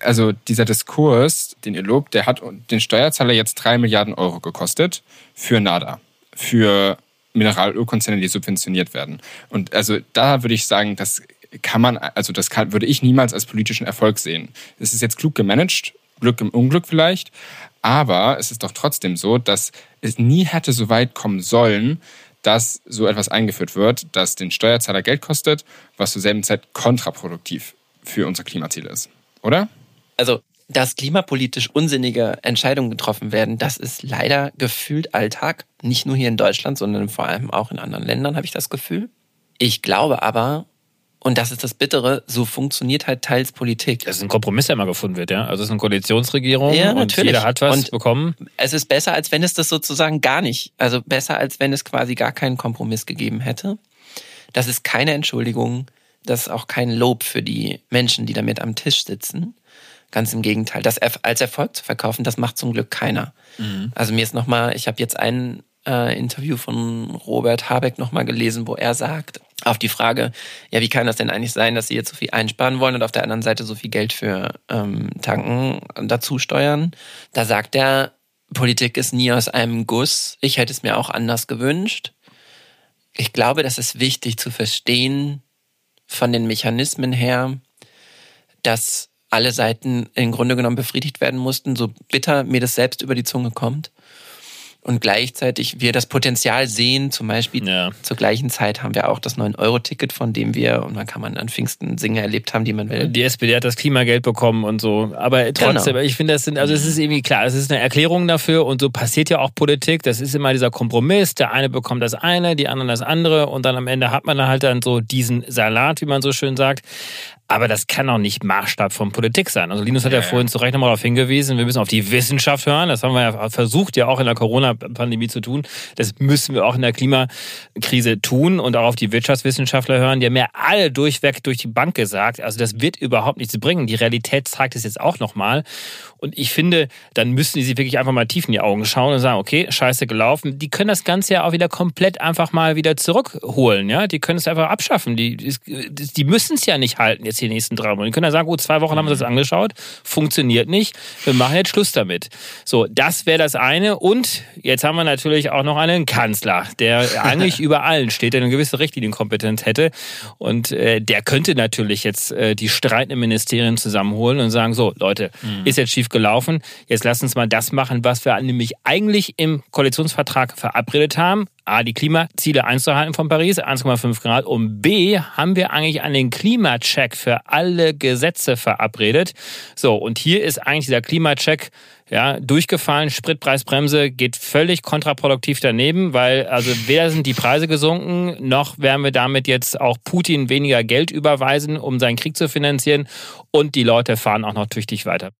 also dieser Diskurs, den ihr lobt, der hat den Steuerzahler jetzt drei Milliarden Euro gekostet für NADA, für Mineralölkonzerne, die subventioniert werden. Und also da würde ich sagen, das kann man, also das kann, würde ich niemals als politischen Erfolg sehen. Es ist jetzt klug gemanagt, Glück im Unglück vielleicht, aber es ist doch trotzdem so, dass es nie hätte so weit kommen sollen, dass so etwas eingeführt wird, das den Steuerzahler Geld kostet, was zur selben Zeit kontraproduktiv für unser Klimaziel ist oder? Also, dass klimapolitisch unsinnige Entscheidungen getroffen werden, das ist leider gefühlt Alltag. Nicht nur hier in Deutschland, sondern vor allem auch in anderen Ländern habe ich das Gefühl. Ich glaube aber, und das ist das Bittere, so funktioniert halt teils Politik. Das ist ein Kompromiss, der immer gefunden wird, ja. Also es ist eine Koalitionsregierung ja, und jeder hat was und bekommen. Es ist besser, als wenn es das sozusagen gar nicht, also besser, als wenn es quasi gar keinen Kompromiss gegeben hätte. Das ist keine Entschuldigung das ist auch kein Lob für die Menschen, die damit am Tisch sitzen. Ganz im Gegenteil. Das als Erfolg zu verkaufen, das macht zum Glück keiner. Mhm. Also mir ist nochmal, ich habe jetzt ein äh, Interview von Robert Habeck nochmal gelesen, wo er sagt, auf die Frage, ja, wie kann das denn eigentlich sein, dass sie jetzt so viel einsparen wollen und auf der anderen Seite so viel Geld für ähm, Tanken dazu steuern? Da sagt er, Politik ist nie aus einem Guss. Ich hätte es mir auch anders gewünscht. Ich glaube, das ist wichtig zu verstehen, von den Mechanismen her, dass alle Seiten im Grunde genommen befriedigt werden mussten, so bitter mir das selbst über die Zunge kommt und gleichzeitig wir das Potenzial sehen, zum Beispiel ja. zur gleichen Zeit haben wir auch das 9-Euro-Ticket, von dem wir, und dann kann man an Pfingsten Dinge erlebt haben, die man will. Die SPD hat das Klimageld bekommen und so. Aber trotzdem, genau. ich finde, das sind, also es ist irgendwie klar, es ist eine Erklärung dafür und so passiert ja auch Politik. Das ist immer dieser Kompromiss. Der eine bekommt das eine, die anderen das andere und dann am Ende hat man dann halt dann so diesen Salat, wie man so schön sagt. Aber das kann auch nicht Maßstab von Politik sein. Also Linus hat ja, ja vorhin zu Recht nochmal darauf hingewiesen, wir müssen auf die Wissenschaft hören. Das haben wir ja versucht, ja auch in der Corona-Pandemie zu tun. Das müssen wir auch in der Klimakrise tun und auch auf die Wirtschaftswissenschaftler hören. Die haben ja alle durchweg durch die Bank gesagt, also das wird überhaupt nichts bringen. Die Realität zeigt es jetzt auch nochmal. Und ich finde, dann müssen die sich wirklich einfach mal tief in die Augen schauen und sagen, okay, scheiße gelaufen. Die können das Ganze ja auch wieder komplett einfach mal wieder zurückholen. Ja, Die können es einfach abschaffen. Die, die müssen es ja nicht halten jetzt die nächsten drei Monate. Die können ja sagen, gut, zwei Wochen haben wir das angeschaut, funktioniert nicht. Wir machen jetzt Schluss damit. So, das wäre das eine. Und jetzt haben wir natürlich auch noch einen Kanzler, der eigentlich über allen steht, der eine gewisse Richtlinienkompetenz hätte. Und äh, der könnte natürlich jetzt äh, die streitenden Ministerien zusammenholen und sagen, so, Leute, mhm. ist jetzt schief gelaufen. Jetzt lass uns mal das machen, was wir nämlich eigentlich im Koalitionsvertrag verabredet haben. A, die Klimaziele einzuhalten von Paris, 1,5 Grad. Und B, haben wir eigentlich einen Klimacheck für alle Gesetze verabredet. So, und hier ist eigentlich dieser Klimacheck ja, durchgefallen. Spritpreisbremse geht völlig kontraproduktiv daneben, weil also weder sind die Preise gesunken, noch werden wir damit jetzt auch Putin weniger Geld überweisen, um seinen Krieg zu finanzieren. Und die Leute fahren auch noch tüchtig weiter.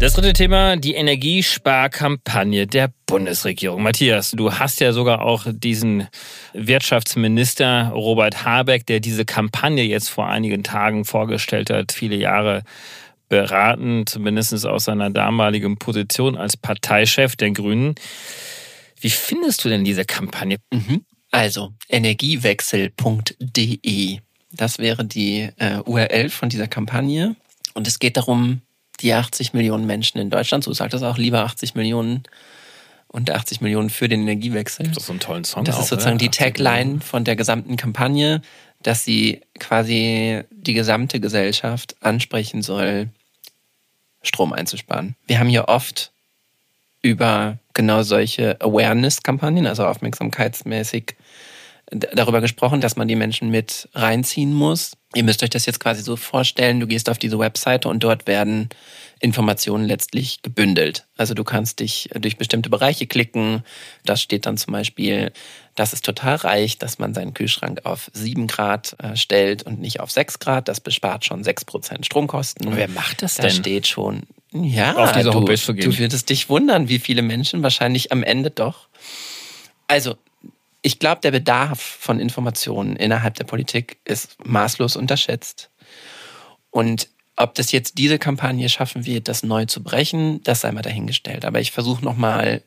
Das dritte Thema, die Energiesparkampagne der Bundesregierung. Matthias, du hast ja sogar auch diesen Wirtschaftsminister Robert Habeck, der diese Kampagne jetzt vor einigen Tagen vorgestellt hat, viele Jahre beraten, zumindest aus seiner damaligen Position als Parteichef der Grünen. Wie findest du denn diese Kampagne? Mhm. Also energiewechsel.de. Das wäre die äh, URL von dieser Kampagne. Und es geht darum, die 80 Millionen Menschen in Deutschland, so sagt das auch, lieber 80 Millionen und 80 Millionen für den Energiewechsel. Das ist so einen tollen Song. Das auch, ist sozusagen oder? die Tagline von der gesamten Kampagne. dass sie quasi die gesamte Gesellschaft ansprechen soll, Strom einzusparen. Wir haben hier oft über genau solche Awareness-Kampagnen, also aufmerksamkeitsmäßig darüber gesprochen, dass man die Menschen mit reinziehen muss. Ihr müsst euch das jetzt quasi so vorstellen, du gehst auf diese Webseite und dort werden Informationen letztlich gebündelt. Also du kannst dich durch bestimmte Bereiche klicken. Das steht dann zum Beispiel, dass es total reicht, dass man seinen Kühlschrank auf sieben Grad äh, stellt und nicht auf sechs Grad. Das bespart schon sechs Prozent Stromkosten. Und wer macht das da denn? Da steht schon, ja, auf diese du, zu gehen. du würdest dich wundern, wie viele Menschen wahrscheinlich am Ende doch. Also ich glaube, der Bedarf von Informationen innerhalb der Politik ist maßlos unterschätzt. Und ob das jetzt diese Kampagne schaffen wird, das neu zu brechen, das sei mal dahingestellt. Aber ich versuche nochmal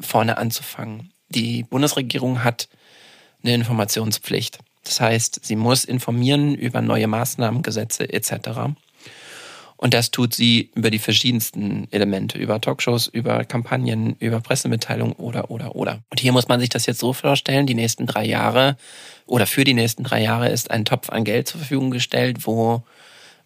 vorne anzufangen. Die Bundesregierung hat eine Informationspflicht. Das heißt, sie muss informieren über neue Maßnahmen, Gesetze etc. Und das tut sie über die verschiedensten Elemente, über Talkshows, über Kampagnen, über Pressemitteilungen oder, oder, oder. Und hier muss man sich das jetzt so vorstellen, die nächsten drei Jahre oder für die nächsten drei Jahre ist ein Topf an Geld zur Verfügung gestellt, wo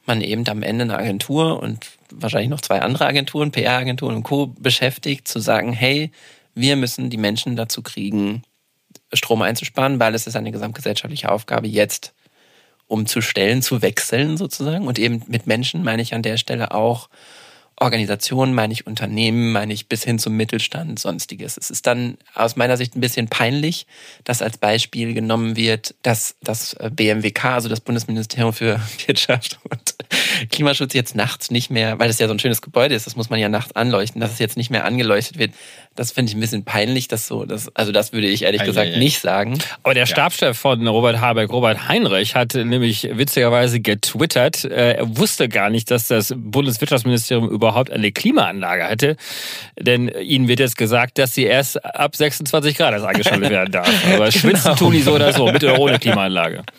man eben am Ende eine Agentur und wahrscheinlich noch zwei andere Agenturen, PR-Agenturen und Co. beschäftigt, zu sagen, hey, wir müssen die Menschen dazu kriegen, Strom einzusparen, weil es ist eine gesamtgesellschaftliche Aufgabe, jetzt umzustellen, zu wechseln sozusagen. Und eben mit Menschen meine ich an der Stelle auch Organisationen, meine ich Unternehmen, meine ich bis hin zum Mittelstand, sonstiges. Es ist dann aus meiner Sicht ein bisschen peinlich, dass als Beispiel genommen wird, dass das BMWK, also das Bundesministerium für Wirtschaft und Klimaschutz jetzt nachts nicht mehr, weil es ja so ein schönes Gebäude ist, das muss man ja nachts anleuchten, dass es jetzt nicht mehr angeleuchtet wird. Das finde ich ein bisschen peinlich, dass so, das, also das würde ich ehrlich gesagt ei. nicht sagen. Aber der Stabschef von Robert Habeck, Robert Heinrich, hat nämlich witzigerweise getwittert, äh, er wusste gar nicht, dass das Bundeswirtschaftsministerium überhaupt eine Klimaanlage hatte, denn ihnen wird jetzt gesagt, dass sie erst ab 26 Grad erst angeschaltet werden darf. Aber genau. schwitzen tun die so oder so, mit oder ohne Klimaanlage.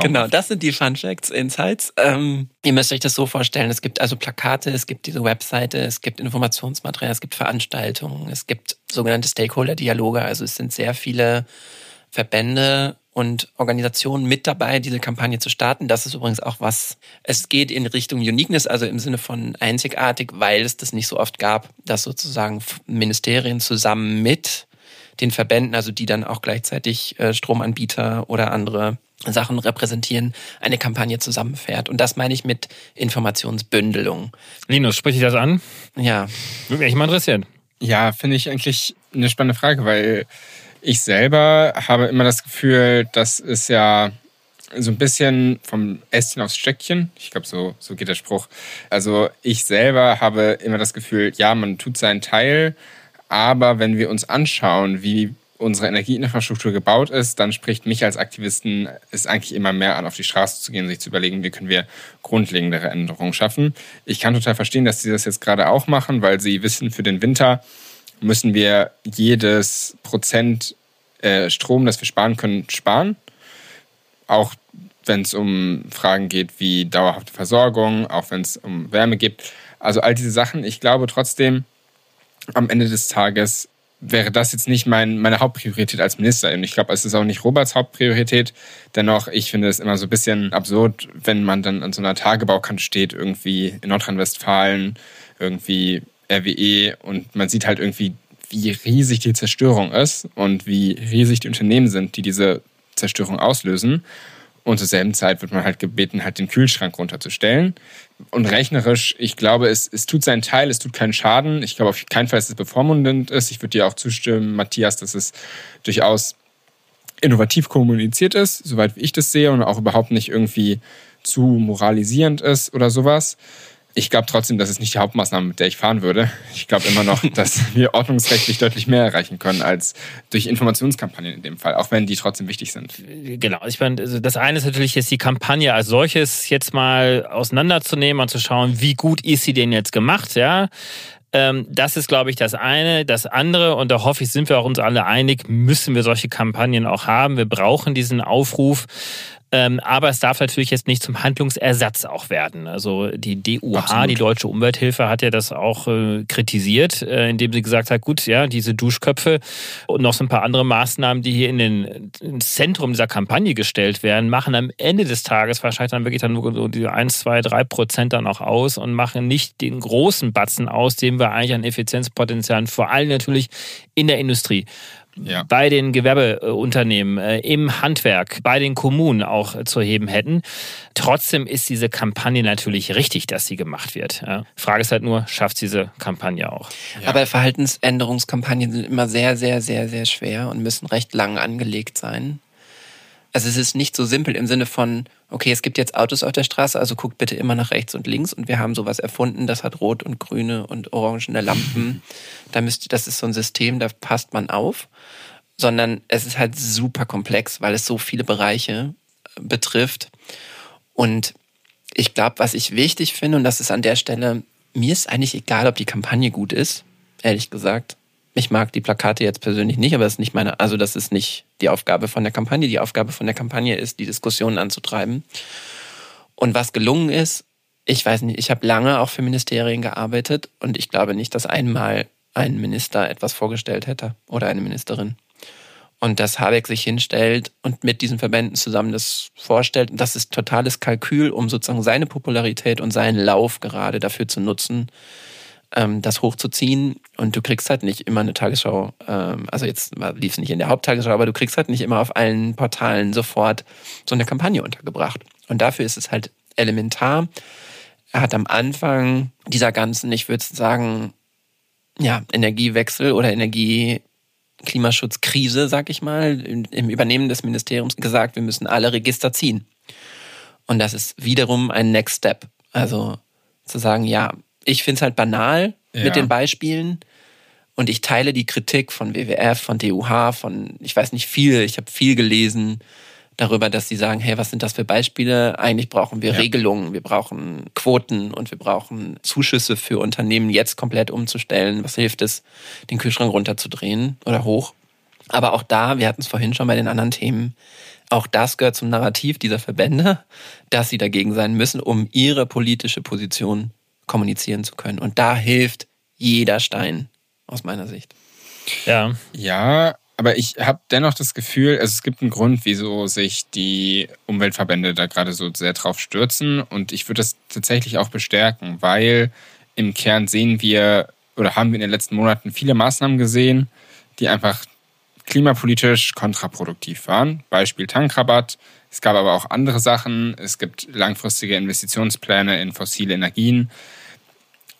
Genau, das sind die Fun Facts, Insights. Ähm, ihr müsst euch das so vorstellen, es gibt also Plakate, es gibt diese Webseite, es gibt Informationsmaterial, es gibt Veranstaltungen, es gibt sogenannte Stakeholder-Dialoge, also es sind sehr viele Verbände und Organisationen mit dabei, diese Kampagne zu starten. Das ist übrigens auch was, es geht in Richtung Uniqueness, also im Sinne von einzigartig, weil es das nicht so oft gab, dass sozusagen Ministerien zusammen mit den Verbänden, also die dann auch gleichzeitig äh, Stromanbieter oder andere Sachen repräsentieren, eine Kampagne zusammenfährt. Und das meine ich mit Informationsbündelung. Linus, sprich dich das an? Ja. Würde mich mal interessieren. Ja, finde ich eigentlich eine spannende Frage, weil ich selber habe immer das Gefühl, das ist ja so ein bisschen vom Ästchen aufs Stöckchen. Ich glaube, so, so geht der Spruch. Also ich selber habe immer das Gefühl, ja, man tut seinen Teil, aber wenn wir uns anschauen, wie unsere Energieinfrastruktur gebaut ist, dann spricht mich als Aktivisten es eigentlich immer mehr an, auf die Straße zu gehen und sich zu überlegen, wie können wir grundlegendere Änderungen schaffen. Ich kann total verstehen, dass sie das jetzt gerade auch machen, weil sie wissen, für den Winter müssen wir jedes Prozent äh, Strom, das wir sparen können, sparen. Auch wenn es um Fragen geht wie dauerhafte Versorgung, auch wenn es um Wärme geht. Also all diese Sachen. Ich glaube trotzdem, am Ende des Tages wäre das jetzt nicht mein, meine Hauptpriorität als Minister. Und ich glaube, es ist auch nicht Roberts Hauptpriorität. Dennoch, ich finde es immer so ein bisschen absurd, wenn man dann an so einer Tagebaukante steht, irgendwie in Nordrhein-Westfalen, irgendwie RWE und man sieht halt irgendwie, wie riesig die Zerstörung ist und wie riesig die Unternehmen sind, die diese Zerstörung auslösen. Und zur selben Zeit wird man halt gebeten, halt den Kühlschrank runterzustellen. Und rechnerisch, ich glaube, es, es tut seinen Teil, es tut keinen Schaden. Ich glaube auf keinen Fall, dass es bevormundend ist. Ich würde dir auch zustimmen, Matthias, dass es durchaus innovativ kommuniziert ist, soweit ich das sehe, und auch überhaupt nicht irgendwie zu moralisierend ist oder sowas. Ich glaube trotzdem, das ist nicht die Hauptmaßnahme, mit der ich fahren würde. Ich glaube immer noch, dass wir ordnungsrechtlich deutlich mehr erreichen können als durch Informationskampagnen in dem Fall, auch wenn die trotzdem wichtig sind. Genau. Ich meine, also das eine ist natürlich jetzt die Kampagne als solches jetzt mal auseinanderzunehmen und zu schauen, wie gut ist sie denn jetzt gemacht, ja. Ähm, das ist, glaube ich, das eine. Das andere, und da hoffe ich, sind wir auch uns alle einig, müssen wir solche Kampagnen auch haben. Wir brauchen diesen Aufruf Ähm, aber es darf natürlich jetzt nicht zum Handlungsersatz auch werden. Also die DUH, Absolut. die Deutsche Umwelthilfe, hat ja das auch äh, kritisiert, äh, indem sie gesagt hat, gut, ja, diese Duschköpfe und noch so ein paar andere Maßnahmen, die hier in den, ins Zentrum dieser Kampagne gestellt werden, machen am Ende des Tages wahrscheinlich dann wirklich dann nur so die 1, 2, 3 Prozent dann auch aus und machen nicht den großen Batzen aus, den wir eigentlich an Effizienzpotenzialen, vor allem natürlich in der Industrie Ja. bei den Gewerbeunternehmen, äh, im Handwerk, bei den Kommunen auch zu heben hätten. Trotzdem ist diese Kampagne natürlich richtig, dass sie gemacht wird. Frage ist halt nur, schafft diese Kampagne auch? Ja. Aber Verhaltensänderungskampagnen sind immer sehr, sehr, sehr, sehr schwer und müssen recht lang angelegt sein. Also es ist nicht so simpel im Sinne von, okay, es gibt jetzt Autos auf der Straße, also guckt bitte immer nach rechts und links und wir haben sowas erfunden, das hat rot und grüne und orangene Lampen. Da müsst, das ist so ein System, da passt man auf. Sondern es ist halt super komplex, weil es so viele Bereiche äh, betrifft. Und ich glaube, was ich wichtig finde, und das ist an der Stelle, mir ist eigentlich egal, ob die Kampagne gut ist, ehrlich gesagt. Ich mag die Plakate jetzt persönlich nicht, aber das ist nicht meine, also das ist nicht die Aufgabe von der Kampagne. Die Aufgabe von der Kampagne ist, die Diskussionen anzutreiben. Und was gelungen ist, ich weiß nicht, ich habe lange auch für Ministerien gearbeitet und ich glaube nicht, dass einmal ein Minister etwas vorgestellt hätte oder eine Ministerin. Und dass Habeck sich hinstellt und mit diesen Verbänden zusammen das vorstellt, das ist totales Kalkül, um sozusagen seine Popularität und seinen Lauf gerade dafür zu nutzen, ähm, das hochzuziehen. Und du kriegst halt nicht immer eine Tagesschau, ähm, also jetzt lief es nicht in der Haupttagesschau, aber du kriegst halt nicht immer auf allen Portalen sofort so eine Kampagne untergebracht. Und dafür ist es halt elementar. Er hat am Anfang dieser ganzen, ich würde sagen, ja, Energiewechsel oder Energie Klimaschutzkrise, sag ich mal, im Übernehmen des Ministeriums gesagt, wir müssen alle Register ziehen. Und das ist wiederum ein Next Step. Also zu sagen, ja, ich finde es halt banal Ja. mit den Beispielen und ich teile die Kritik von WWF, von DUH, von, ich weiß nicht viel, ich habe viel gelesen darüber, dass sie sagen, hey, was sind das für Beispiele? Eigentlich brauchen wir Ja. Regelungen, wir brauchen Quoten und wir brauchen Zuschüsse für Unternehmen jetzt komplett umzustellen. Was hilft es, den Kühlschrank runterzudrehen oder hoch? Aber auch da, wir hatten es vorhin schon bei den anderen Themen, auch das gehört zum Narrativ dieser Verbände, dass sie dagegen sein müssen, um ihre politische Position kommunizieren zu können. Und da hilft jeder Stein, aus meiner Sicht. Ja, Ja, aber ich habe dennoch das Gefühl, also es gibt einen Grund, wieso sich die Umweltverbände da gerade so sehr drauf stürzen. Und ich würde das tatsächlich auch bestärken, weil im Kern sehen wir oder haben wir in den letzten Monaten viele Maßnahmen gesehen, die einfach klimapolitisch kontraproduktiv waren. Beispiel Tankrabatt. Es gab aber auch andere Sachen. Es gibt langfristige Investitionspläne in fossile Energien.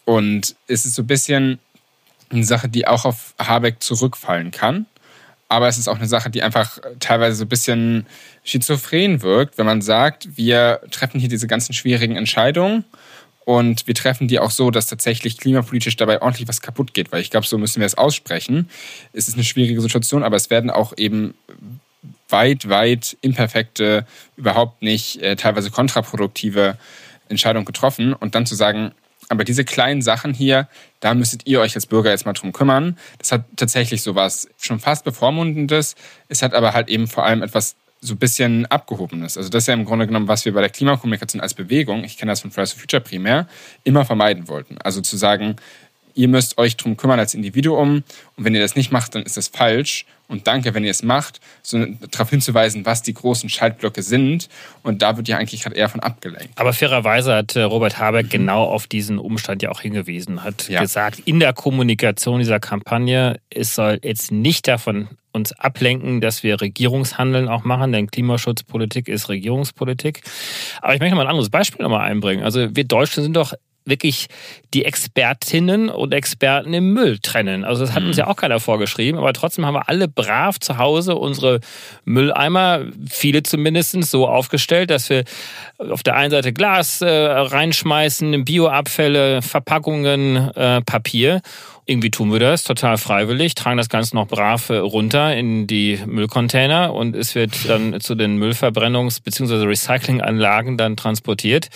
Und es ist so ein bisschen eine Sache, die auch auf Habeck zurückfallen kann. Aber es ist auch eine Sache, die einfach teilweise so ein bisschen schizophren wirkt, wenn man sagt, wir treffen hier diese ganzen schwierigen Entscheidungen und wir treffen die auch so, dass tatsächlich klimapolitisch dabei ordentlich was kaputt geht. Weil ich glaube, so müssen wir es aussprechen. Es ist eine schwierige Situation, aber es werden auch eben weit, weit imperfekte, überhaupt nicht äh, teilweise kontraproduktive Entscheidungen getroffen. Und dann zu sagen, aber diese kleinen Sachen hier, da müsstet ihr euch als Bürger jetzt mal drum kümmern. Das hat tatsächlich sowas schon fast bevormundendes. Es hat aber halt eben vor allem etwas so ein bisschen abgehobenes. Also das ist ja im Grunde genommen, was wir bei der Klimakommunikation als Bewegung, ich kenne das von Fridays for Future primär, immer vermeiden wollten. Also zu sagen, ihr müsst euch drum kümmern als Individuum und wenn ihr das nicht macht, dann ist das falsch. Und danke, wenn ihr es macht, so darauf hinzuweisen, was die großen Schaltblöcke sind. Und da wird ja eigentlich gerade eher von abgelenkt. aber fairerweise hat äh, Robert Habeck genau auf diesen Umstand ja auch hingewiesen, hat Ja. gesagt, in der Kommunikation dieser Kampagne, es soll jetzt nicht davon uns ablenken, dass wir Regierungshandeln auch machen, denn Klimaschutzpolitik ist Regierungspolitik. Aber ich möchte mal ein anderes Beispiel nochmal einbringen. Also wir Deutschen sind doch wirklich die Expertinnen und Experten im Müll trennen. Also das hat uns ja auch keiner vorgeschrieben, aber trotzdem haben wir alle brav zu Hause unsere Mülleimer, viele zumindest, so aufgestellt, dass wir auf der einen Seite Glas äh, reinschmeißen, Bioabfälle, Verpackungen, äh, Papier. Irgendwie tun wir das total freiwillig, tragen das Ganze noch brav äh, runter in die Müllcontainer und es wird dann zu den Müllverbrennungs- bzw. Recyclinganlagen dann transportiert.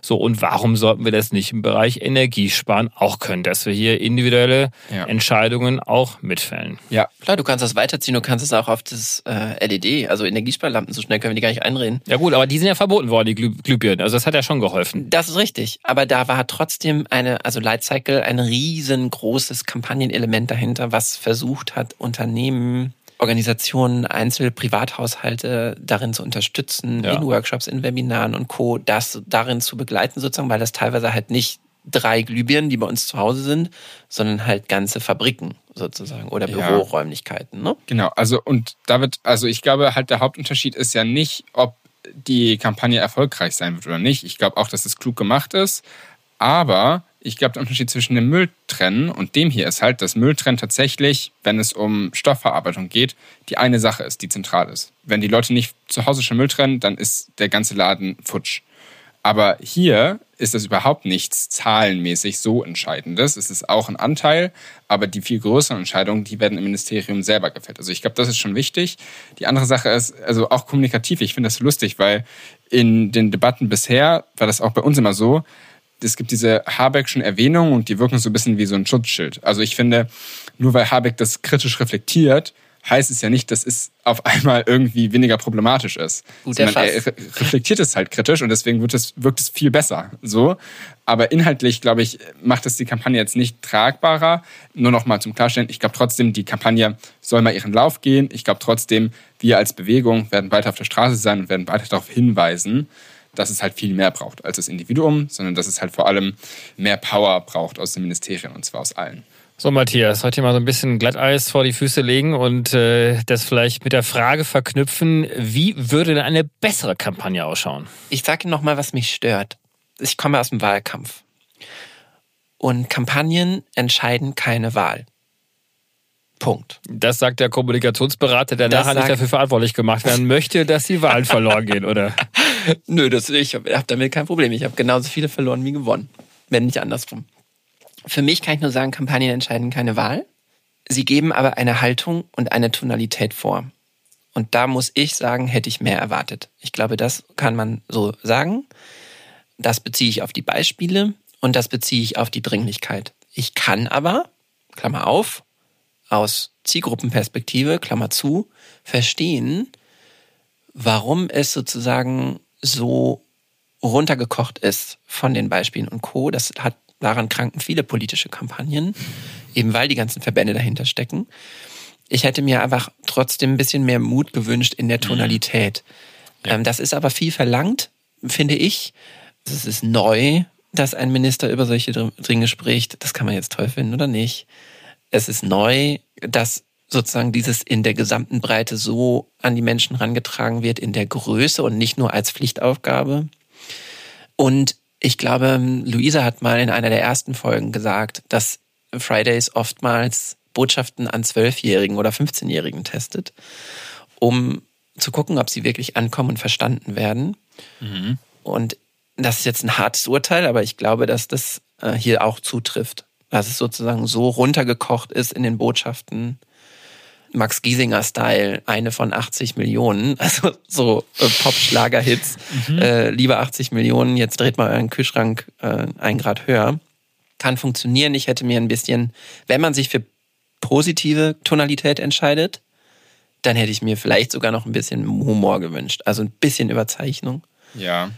So, und warum sollten wir das nicht im Bereich Energiesparen auch können, dass wir hier individuelle ja. Entscheidungen auch mitfällen? Ja, klar, du kannst das weiterziehen, du kannst es auch auf das äh, LED, also Energiesparlampen, so schnell können wir die gar nicht einreden. Ja gut, aber die sind ja verboten worden, die Glüh Glühbirnen, also das hat ja schon geholfen. Das ist richtig, aber da war trotzdem eine, also Lightcycle, ein riesengroßes Kampagnenelement dahinter, was versucht hat, Unternehmen, Organisationen, Einzel-, Privathaushalte darin zu unterstützen, ja. in Workshops, in Webinaren und Co., das darin zu begleiten sozusagen, weil das teilweise halt nicht drei Glühbirnen, die bei uns zu Hause sind, sondern halt ganze Fabriken sozusagen oder Büroräumlichkeiten. Ne? Genau, also und David, also ich glaube halt der Hauptunterschied ist ja nicht, ob die Kampagne erfolgreich sein wird oder nicht. Ich glaube auch, dass es klug gemacht ist, aber ich glaube, der Unterschied zwischen dem Mülltrennen und dem hier ist halt, dass Mülltrennen tatsächlich, wenn es um Stoffverarbeitung geht, die eine Sache ist, die zentral ist. Wenn die Leute nicht zu Hause schon Müll trennen, dann ist der ganze Laden futsch. Aber hier ist das überhaupt nichts zahlenmäßig so Entscheidendes. Es ist auch ein Anteil, aber die viel größeren Entscheidungen, die werden im Ministerium selber gefällt. Also ich glaube, das ist schon wichtig. Die andere Sache ist, also auch kommunikativ, ich finde das lustig, weil in den Debatten bisher war das auch bei uns immer so, es gibt diese Habeckschen Erwähnungen und die wirken so ein bisschen wie so ein Schutzschild. Also ich finde, nur weil Habeck das kritisch reflektiert, heißt es ja nicht, dass es auf einmal irgendwie weniger problematisch ist. Gut er reflektiert es halt kritisch und deswegen wird es, wirkt es viel besser. So. Aber inhaltlich, glaube ich, macht es die Kampagne jetzt nicht tragbarer. Nur noch mal zum Klarstellen, ich glaube trotzdem, die Kampagne soll mal ihren Lauf gehen. Ich glaube trotzdem, wir als Bewegung werden weiter auf der Straße sein und werden weiter darauf hinweisen, dass es halt viel mehr braucht als das Individuum, sondern dass es halt vor allem mehr Power braucht aus den Ministerien und zwar aus allen. So, Matthias, heute mal so ein bisschen Glatteis vor die Füße legen und äh, das vielleicht mit der Frage verknüpfen, wie würde denn eine bessere Kampagne ausschauen? Ich sage Ihnen nochmal, was mich stört. Ich komme aus dem Wahlkampf. Und Kampagnen entscheiden keine Wahl. Punkt. Das sagt der Kommunikationsberater, der das nachher nicht dafür verantwortlich gemacht werden möchte, dass die Wahlen verloren gehen, oder? Nö, das, ich habe hab damit kein Problem. Ich habe genauso viele verloren wie gewonnen. Wenn nicht andersrum. Für mich kann ich nur sagen, Kampagnen entscheiden keine Wahl. Sie geben aber eine Haltung und eine Tonalität vor. Und da muss ich sagen, hätte ich mehr erwartet. Ich glaube, das kann man so sagen. Das beziehe ich auf die Beispiele und das beziehe ich auf die Dringlichkeit. Ich kann aber, Klammer auf, aus Zielgruppenperspektive, Klammer zu, verstehen, warum es sozusagen so runtergekocht ist von den Beispielen und Co. Das hat daran kranken viele politische Kampagnen, eben weil die ganzen Verbände dahinter stecken. Ich hätte mir einfach trotzdem ein bisschen mehr Mut gewünscht in der. Tonalität. Ja. Ähm, das ist aber viel verlangt, finde ich. Es ist neu, dass ein Minister über solche Dinge spricht. Das kann man jetzt toll finden oder nicht es ist neu, dass sozusagen dieses in der gesamten Breite so an die Menschen herangetragen wird, in der Größe und nicht nur als Pflichtaufgabe. Und ich glaube, Luisa hat mal in einer der ersten Folgen gesagt, dass Fridays oftmals Botschaften an Zwölfjährigen oder 15-Jährigen testet, um zu gucken, ob sie wirklich ankommen und verstanden werden. Mhm. Und das ist jetzt ein hartes Urteil, aber ich glaube, dass das äh, hier auch zutrifft dass es sozusagen so runtergekocht ist in den Botschaften. Max Giesinger-Style, eine von 80 Millionen, also so äh, Pop-Schlager-Hits. Mhm. Äh, lieber 80 Millionen, jetzt dreht mal euren Kühlschrank äh, ein Grad höher. Kann funktionieren. Ich hätte mir ein bisschen, wenn man sich für positive Tonalität entscheidet, dann hätte ich mir vielleicht sogar noch ein bisschen Humor gewünscht. Also ein bisschen Überzeichnung. Ja.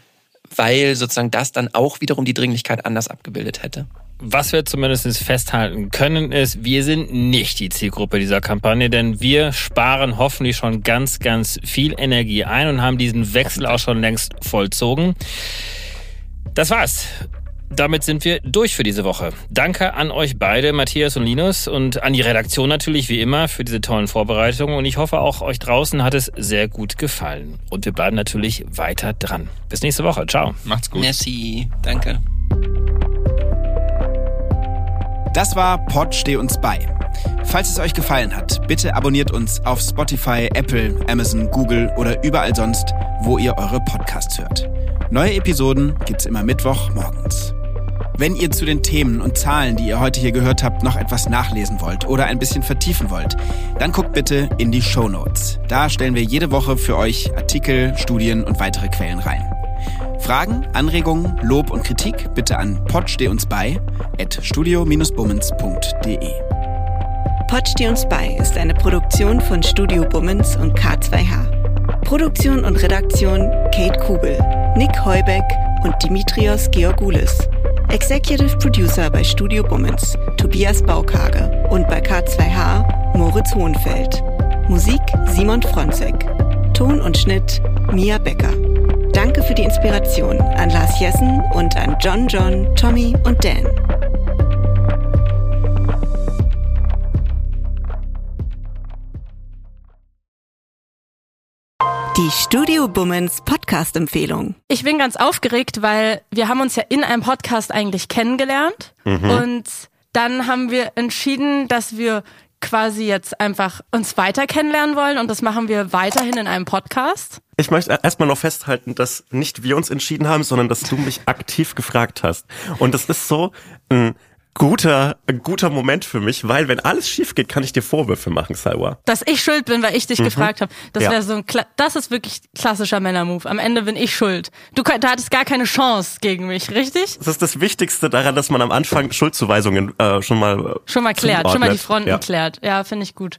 Weil sozusagen das dann auch wiederum die Dringlichkeit anders abgebildet hätte. Was wir zumindest festhalten können, ist, wir sind nicht die Zielgruppe dieser Kampagne, denn wir sparen hoffentlich schon ganz, ganz viel Energie ein und haben diesen Wechsel auch schon längst vollzogen. Das war's. Damit sind wir durch für diese Woche. Danke an euch beide, Matthias und Linus, und an die Redaktion natürlich wie immer für diese tollen Vorbereitungen. Und ich hoffe, auch euch draußen hat es sehr gut gefallen. Und wir bleiben natürlich weiter dran. Bis nächste Woche. Ciao. Macht's gut. Merci. Danke. Das war Pod Steh uns bei. Falls es euch gefallen hat, bitte abonniert uns auf Spotify, Apple, Amazon, Google oder überall sonst, wo ihr eure Podcasts hört. Neue Episoden gibt's immer Mittwoch morgens. Wenn ihr zu den Themen und Zahlen, die ihr heute hier gehört habt, noch etwas nachlesen wollt oder ein bisschen vertiefen wollt, dann guckt bitte in die Show Notes. Da stellen wir jede Woche für euch Artikel, Studien und weitere Quellen rein. Fragen, Anregungen, Lob und Kritik bitte an potsteh uns bei at studio-bummens.de. Pod steh uns bei ist eine Produktion von Studio Bummens und K2H. Produktion und Redaktion Kate Kubel, Nick Heubeck und Dimitrios Georgoulis. Executive Producer bei Studio Bummens, Tobias Baukage und bei K2H, Moritz Hohenfeld. Musik Simon Fronzek. Ton und Schnitt Mia Becker. Danke für die Inspiration an Lars Jessen und an John John, Tommy und Dan. Die Studio Bummens Podcast-Empfehlung. Ich bin ganz aufgeregt, weil wir haben uns ja in einem Podcast eigentlich kennengelernt und dann haben wir entschieden, dass wir quasi jetzt einfach uns weiter kennenlernen wollen und das machen wir weiterhin in einem Podcast. Ich möchte erstmal noch festhalten, dass nicht wir uns entschieden haben, sondern dass du mich aktiv gefragt hast. Und das ist so ein guter, ein guter Moment für mich, weil wenn alles schief geht, kann ich dir Vorwürfe machen, Salwa. Dass ich schuld bin, weil ich dich gefragt habe. Das Ja. wäre so ein Kla das ist wirklich klassischer Männermove. Am Ende bin ich schuld. Du, du hattest gar keine Chance gegen mich, richtig? Das ist das Wichtigste daran, dass man am Anfang Schuldzuweisungen äh, schon mal äh, Schon mal klärt, schon mal die. Fronten Ja. klärt. Ja, finde ich gut.